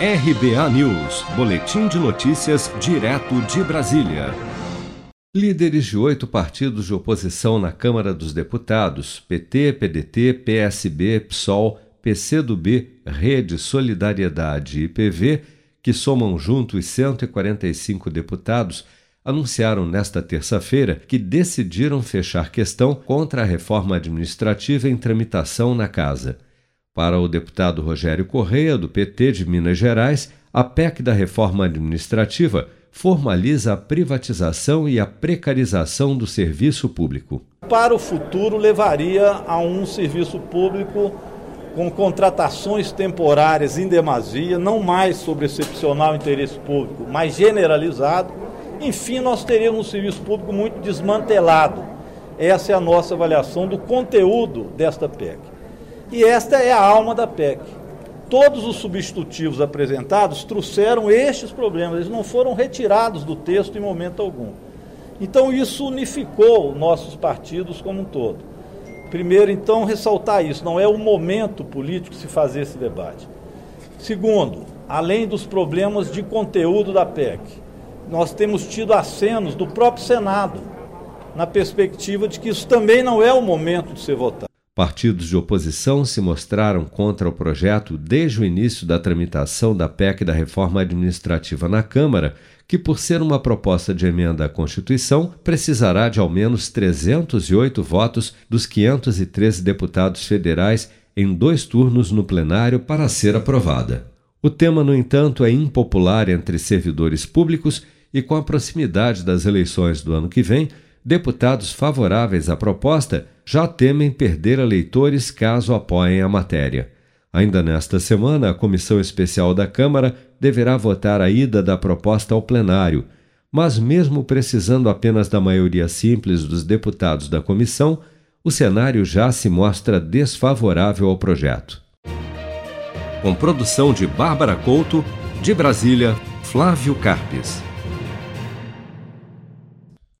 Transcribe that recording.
RBA News, Boletim de Notícias, direto de Brasília. Líderes de oito partidos de oposição na Câmara dos Deputados, PT, PDT, PSB, PSOL, PCdoB, Rede Solidariedade e PV, que somam juntos 145 deputados, anunciaram nesta terça-feira que decidiram fechar questão contra a reforma administrativa em tramitação na Casa. Para o deputado Rogério Correia, do PT de Minas Gerais, a PEC da reforma administrativa formaliza a privatização e a precarização do serviço público. Para o futuro, levaria a um serviço público com contratações temporárias em demasia, não mais sobre excepcional interesse público, mas generalizado. Enfim, nós teríamos um serviço público muito desmantelado. Essa é a nossa avaliação do conteúdo desta PEC. E esta é a alma da PEC. Todos os substitutivos apresentados trouxeram estes problemas, eles não foram retirados do texto em momento algum. Então, isso unificou nossos partidos como um todo. Primeiro, então, ressaltar isso: não é o momento político se fazer esse debate. Segundo, além dos problemas de conteúdo da PEC, nós temos tido acenos do próprio Senado na perspectiva de que isso também não é o momento de ser votado. Partidos de oposição se mostraram contra o projeto desde o início da tramitação da PEC da reforma administrativa na Câmara, que, por ser uma proposta de emenda à Constituição, precisará de ao menos 308 votos dos 513 deputados federais em dois turnos no plenário para ser aprovada. O tema, no entanto, é impopular entre servidores públicos e, com a proximidade das eleições do ano que vem, deputados favoráveis à proposta já temem perder eleitores caso apoiem a matéria. Ainda nesta semana, a Comissão Especial da Câmara deverá votar a ida da proposta ao plenário, mas, mesmo precisando apenas da maioria simples dos deputados da comissão, o cenário já se mostra desfavorável ao projeto. Com produção de Bárbara Couto, de Brasília, Flávio Carpes.